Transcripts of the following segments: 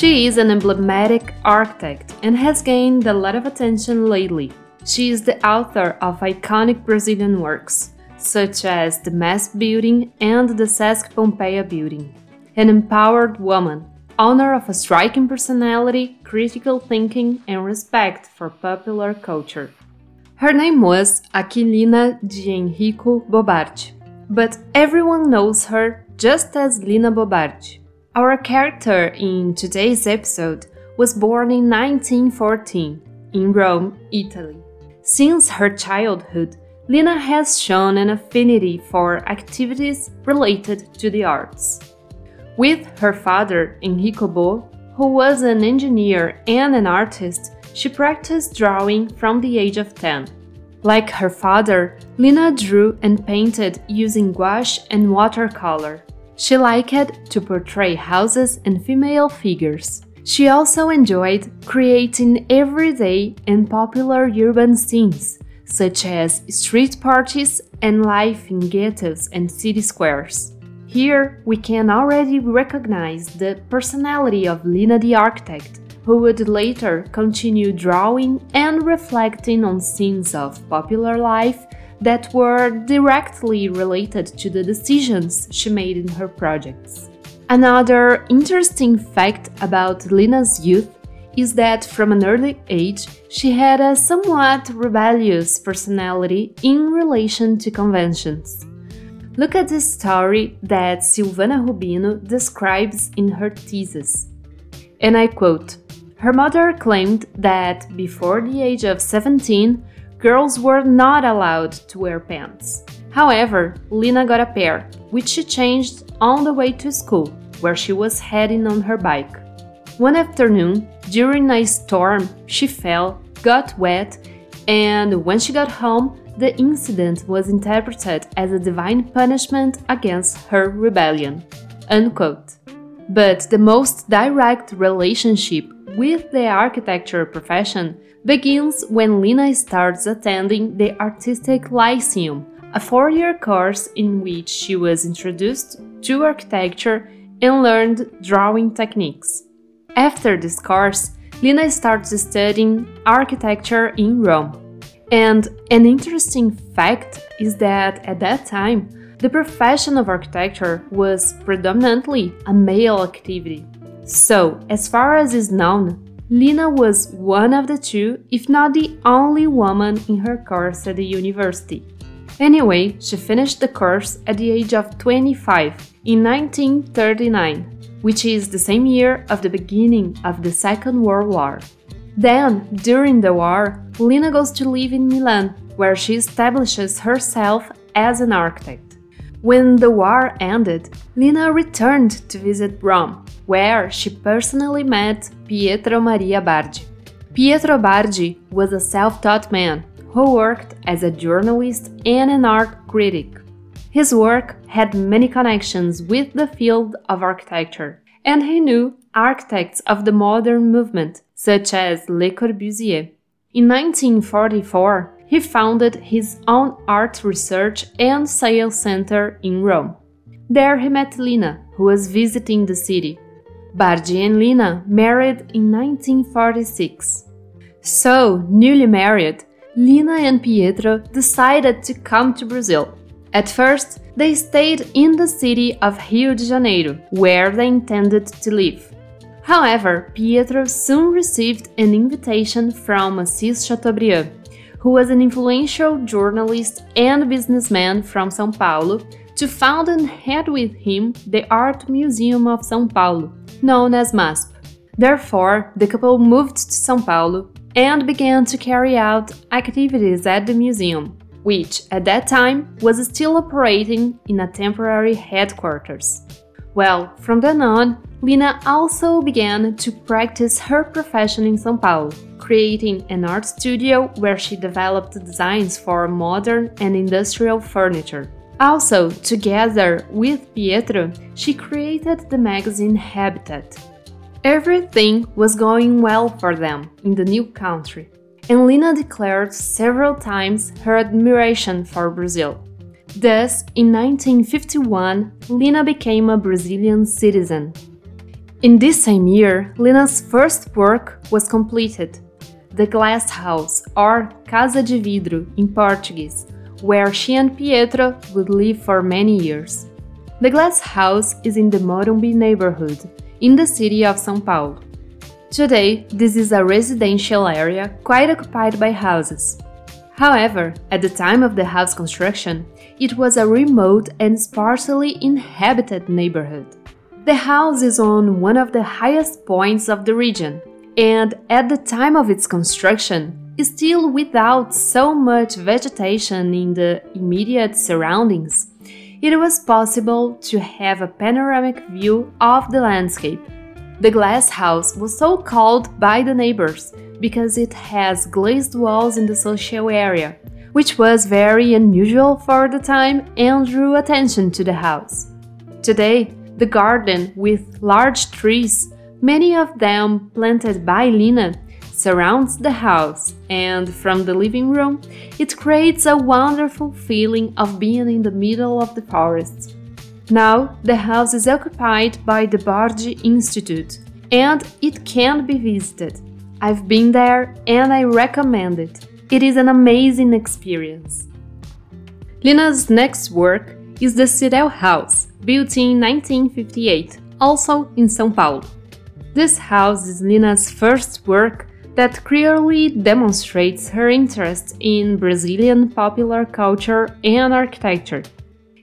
She is an emblematic architect and has gained a lot of attention lately. She is the author of iconic Brazilian works, such as the MASP Building and the Sesc Pompeia Building. An empowered woman, owner of a striking personality, critical thinking, and respect for popular culture. Her name was Aquilina de Henrico Bo Bardi, but everyone knows her just as Lina Bo Bardi. Our character in today's episode was born in 1914 in Rome, Italy. Since her childhood, Lina has shown an affinity for activities related to the arts. With her father, Enrico Bo, who was an engineer and an artist, she practiced drawing from the age of 10. Like her father, Lina drew and painted using gouache and watercolor. She liked to portray houses and female figures. She also enjoyed creating everyday and popular urban scenes, such as street parties and life in ghettos and city squares. Here, we can already recognize the personality of Lina the architect, who would later continue drawing and reflecting on scenes of popular life that were directly related to the decisions she made in her projects. Another interesting fact about Lina's youth is that from an early age she had a somewhat rebellious personality in relation to conventions. Look at this story that Silvana Rubino describes in her thesis. And I quote Her mother claimed that before the age of 17, girls were not allowed to wear pants. However, Lina got a pair, which she changed on the way to school, where she was heading on her bike. One afternoon, during a storm, she fell, got wet, and when she got home, the incident was interpreted as a divine punishment against her rebellion. Unquote. But the most direct relationship with the architecture profession begins when Lina starts attending the Artistic Lyceum, a four year course in which she was introduced to architecture and learned drawing techniques. After this course, Lina starts studying architecture in Rome. And an interesting fact is that at that time, the profession of architecture was predominantly a male activity. So, as far as is known, Lina was one of the two, if not the only woman in her course at the university. Anyway, she finished the course at the age of 25 in 1939, which is the same year of the beginning of the Second World War. Then, during the war, Lina goes to live in Milan, where she establishes herself as an architect. When the war ended, Lina returned to visit Rome, where she personally met Pietro Maria Bardi. Pietro Bardi was a self taught man who worked as a journalist and an art critic. His work had many connections with the field of architecture, and he knew architects of the modern movement, such as Le Corbusier. In 1944, he founded his own art research and sales center in Rome. There he met Lina, who was visiting the city. Bardi and Lina married in 1946. So, newly married, Lina and Pietro decided to come to Brazil. At first, they stayed in the city of Rio de Janeiro, where they intended to live. However, Pietro soon received an invitation from Assis Chateaubriand, who was an influential journalist and businessman from São Paulo, to found and head with him the Art Museum of São Paulo, known as MASP. Therefore, the couple moved to São Paulo and began to carry out activities at the museum, which at that time was still operating in a temporary headquarters. Well, from then on, Lina also began to practice her profession in São Paulo, creating an art studio where she developed designs for modern and industrial furniture. Also, together with Pietro, she created the magazine Habitat. Everything was going well for them in the new country, and Lina declared several times her admiration for Brazil. Thus, in 1951, Lina became a Brazilian citizen. In this same year, Lina's first work was completed the Glass House, or Casa de Vidro in Portuguese, where she and Pietro would live for many years. The Glass House is in the Morumbi neighborhood, in the city of São Paulo. Today, this is a residential area quite occupied by houses. However, at the time of the house construction, it was a remote and sparsely inhabited neighborhood. The house is on one of the highest points of the region, and at the time of its construction, still without so much vegetation in the immediate surroundings. It was possible to have a panoramic view of the landscape. The glass house was so called by the neighbors because it has glazed walls in the social area, which was very unusual for the time and drew attention to the house. Today, the garden with large trees, many of them planted by Lina, surrounds the house, and from the living room, it creates a wonderful feeling of being in the middle of the forest. Now, the house is occupied by the Bardi Institute and it can be visited. I've been there and I recommend it. It is an amazing experience. Lina's next work is the Cirell House, built in 1958, also in São Paulo. This house is Lina's first work that clearly demonstrates her interest in Brazilian popular culture and architecture.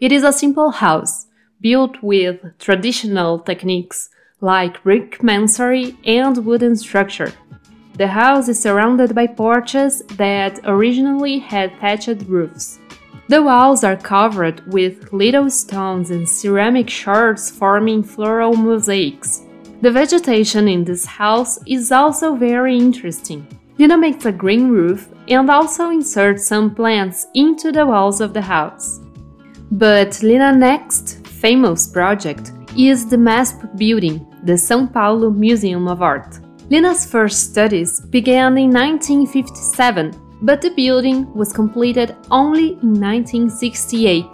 It is a simple house, built with traditional techniques like brick masonry and wooden structure. The house is surrounded by porches that originally had thatched roofs. The walls are covered with little stones and ceramic shards forming floral mosaics. The vegetation in this house is also very interesting. Lina makes a green roof and also inserts some plants into the walls of the house. But Lina's next famous project is the MASP building, the São Paulo Museum of Art. Lina's first studies began in 1957, but the building was completed only in 1968.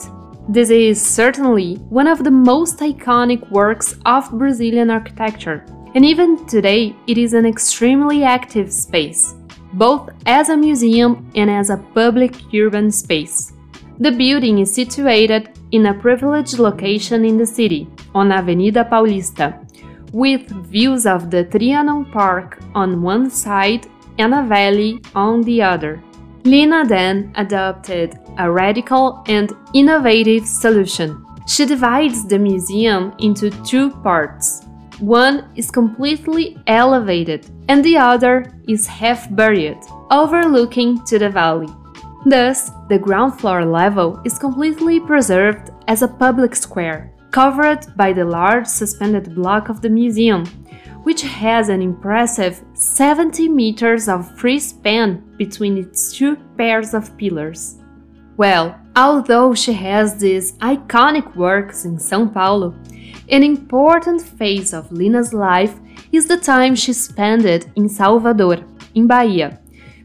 This is certainly one of the most iconic works of Brazilian architecture, and even today it is an extremely active space, both as a museum and as a public urban space. The building is situated in a privileged location in the city, on Avenida Paulista, with views of the Trianon Park on one side and a valley on the other. Lina then adopted a radical and innovative solution. She divides the museum into two parts. One is completely elevated, and the other is half buried, overlooking to the valley. Thus, the ground floor level is completely preserved as a public square, covered by the large suspended block of the museum, which has an impressive 70 meters of free span between its two pairs of pillars. Well, although she has these iconic works in São Paulo, an important phase of Lina's life is the time she spent in Salvador, in Bahia,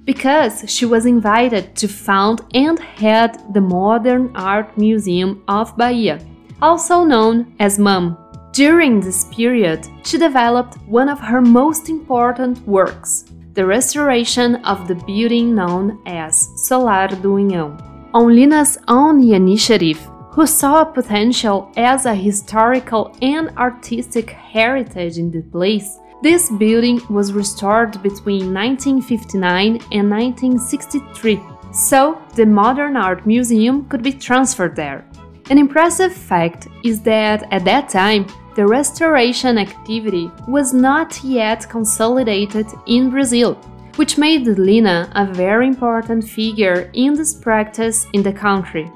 because she was invited to found and head the Modern Art Museum of Bahia, also known as MAM. During this period, she developed one of her most important works, the restoration of the building known as Solar do Unhão. On Lina's own initiative, who saw potential as a historical and artistic heritage in the place, this building was restored between 1959 and 1963, so the Modern Art Museum could be transferred there. An impressive fact is that at that time, the restoration activity was not yet consolidated in Brazil, which made Lina a very important figure in this practice in the country.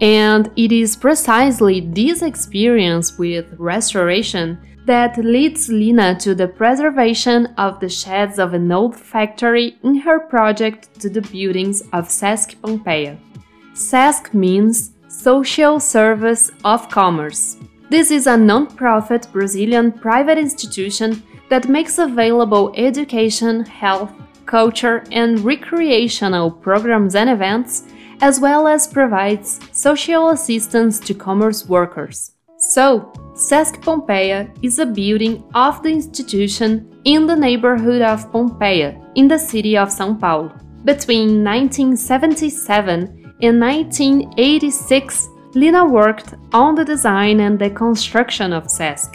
And it is precisely this experience with restoration that leads Lina to the preservation of the sheds of an old factory in her project to the buildings of SESC Pompeia. SESC means Social Service of Commerce. This is a non-profit Brazilian private institution that makes available education, health, culture, and recreational programs and events, as well as provides social assistance to commerce workers. So, Sesc Pompeia is a building of the institution in the neighborhood of Pompeia, in the city of São Paulo. Between 1977 and 1986, Lina worked on the design and the construction of Sesc,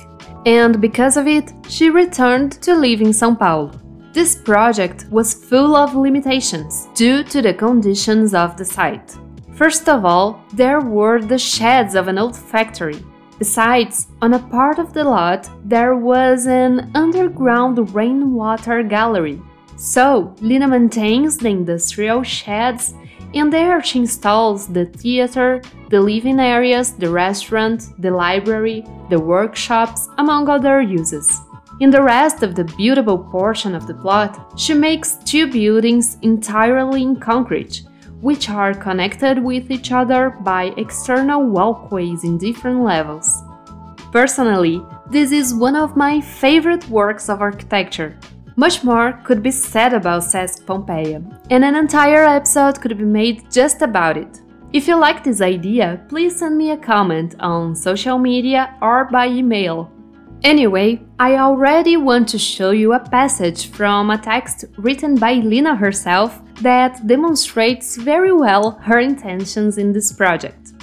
and because of it, she returned to live in São Paulo. This project was full of limitations due to the conditions of the site. First of all, there were the sheds of an old factory. Besides, on a part of the lot, there was an underground rainwater gallery. So, Lina maintains the industrial sheds and there she installs the theater, the living areas, the restaurant, the library, the workshops, among other uses. In the rest of the beautiful portion of the plot, she makes two buildings entirely in concrete, which are connected with each other by external walkways in different levels. Personally, this is one of my favorite works of architecture. Much more could be said about Sesc Pompeia, and an entire episode could be made just about it. If you like this idea, please send me a comment on social media or by email. Anyway, I already want to show you a passage from a text written by Lina herself that demonstrates very well her intentions in this project.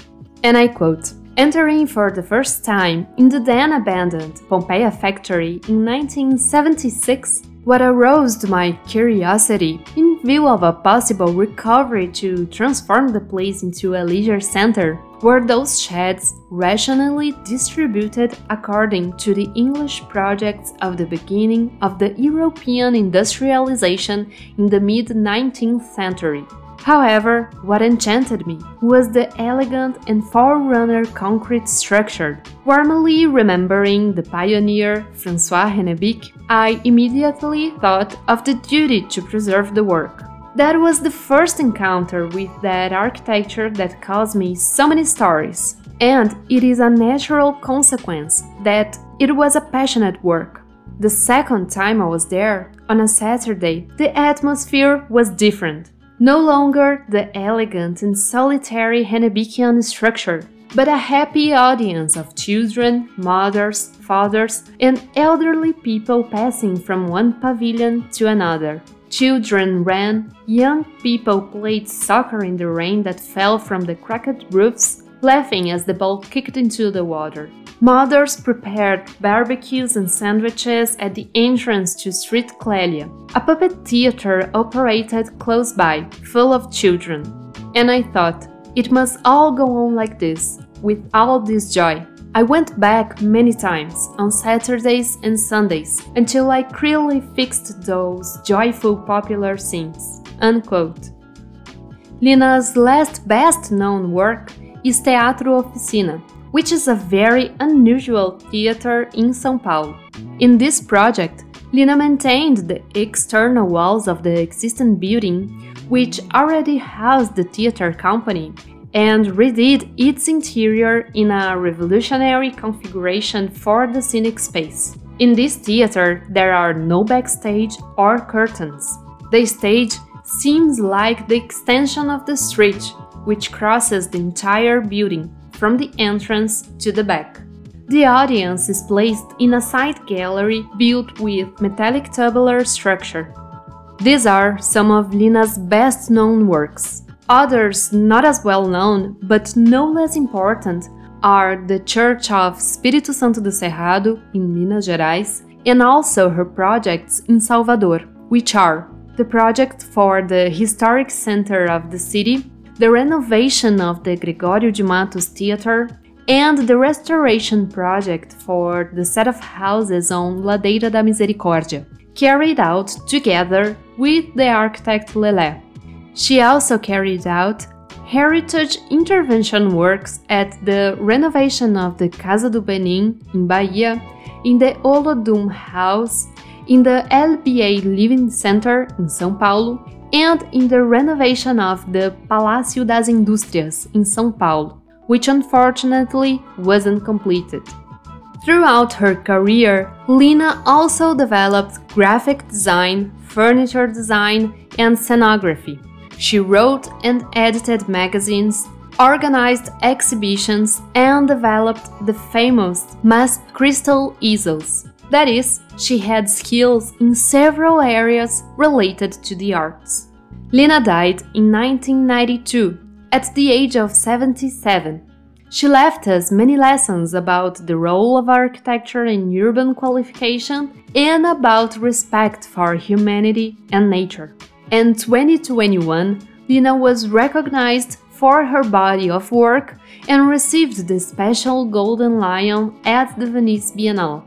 And I quote Entering for the first time in the then abandoned Pompeia factory in 1976, what aroused my curiosity, in view of a possible recovery to transform the place into a leisure center, were those sheds rationally distributed according to the English projects of the beginning of the European industrialization in the mid 19th century. However, what enchanted me was the elegant and forerunner concrete structure. Warmly remembering the pioneer Francois Hennebique, I immediately thought of the duty to preserve the work. That was the first encounter with that architecture that caused me so many stories. And it is a natural consequence that it was a passionate work. The second time I was there, on a Saturday, the atmosphere was different. No longer the elegant and solitary Hennebickian structure, but a happy audience of children, mothers, fathers, and elderly people passing from one pavilion to another. Children ran, young people played soccer in the rain that fell from the cracked roofs, laughing as the ball kicked into the water. Mothers prepared barbecues and sandwiches at the entrance to Street Clélia. A puppet theater operated close by, full of children. And I thought, it must all go on like this, with all this joy. I went back many times, on Saturdays and Sundays, until I clearly fixed those joyful popular scenes. Unquote. Lina's last best known work is Teatro Oficina, which is a very unusual theater in São Paulo. In this project, Lina maintained the external walls of the existing building, which already housed the theater company, and redid its interior in a revolutionary configuration for the scenic space. In this theater, there are no backstage or curtains. The stage seems like the extension of the street, which crosses the entire building, from the entrance to the back. The audience is placed in a side gallery built with metallic tubular structure. These are some of Lina's best known works. Others, not as well known, but no less important, are the Church of Espírito Santo do Cerrado in Minas Gerais and also her projects in Salvador, which are the project for the historic center of the city the renovation of the Gregorio de Matos Theater, and the restoration project for the set of houses on Ladeira da Misericórdia, carried out together with the architect Lelé. She also carried out heritage intervention works at the renovation of the Casa do Benin in Bahia, in the Olodum House, in the LBA Living Center in São Paulo, and in the renovation of the Palácio das Indústrias in São Paulo, which unfortunately wasn't completed. Throughout her career, Lina also developed graphic design, furniture design, and scenography. She wrote and edited magazines, organized exhibitions, and developed the famous MASP crystal easels. That is, she had skills in several areas related to the arts. Lina died in 1992 at the age of 77. She left us many lessons about the role of architecture in urban qualification and about respect for humanity and nature. In 2021, Lina was recognized for her body of work and received the special Golden Lion at the Venice Biennale.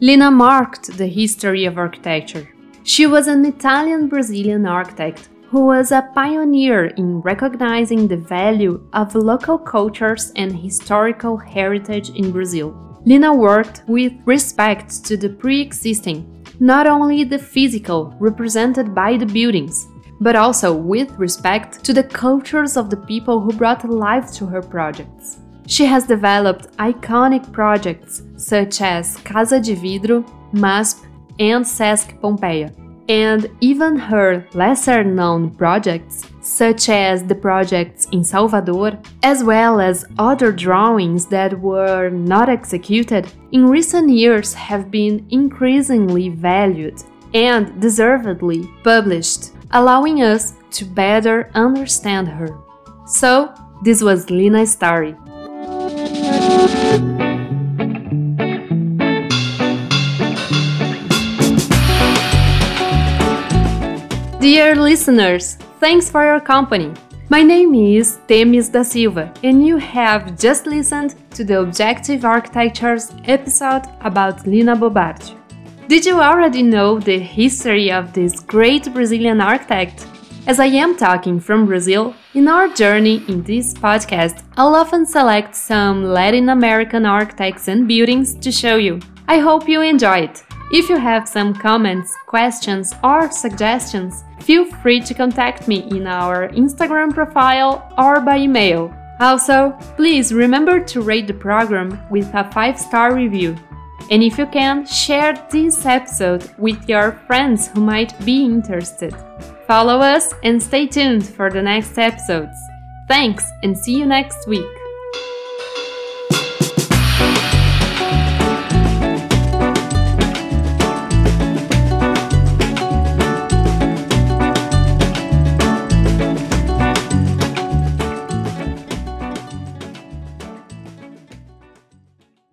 Lina marked the history of architecture. She was an Italian Brazilian architect who was a pioneer in recognizing the value of local cultures and historical heritage in Brazil. Lina worked with respect to the pre existing, not only the physical represented by the buildings, but also with respect to the cultures of the people who brought life to her projects. She has developed iconic projects such as Casa de Vidro, MASP, and Sesc Pompeia. And even her lesser known projects, such as the projects in Salvador, as well as other drawings that were not executed, in recent years have been increasingly valued and deservedly published, allowing us to better understand her. So, this was Lina's story. Dear listeners, thanks for your company. My name is Temis da Silva, and you have just listened to the Objective Architectures episode about Lina Bo Bardi. Did you already know the history of this great Brazilian architect? As I am talking from Brazil, in our journey in this podcast, I'll often select some Latin American architects and buildings to show you. I hope you enjoy it. If you have some comments, questions, or suggestions, feel free to contact me in our Instagram profile or by email. Also, please remember to rate the program with a 5 star review. And if you can, share this episode with your friends who might be interested. Follow us and stay tuned for the next episodes. Thanks and see you next week.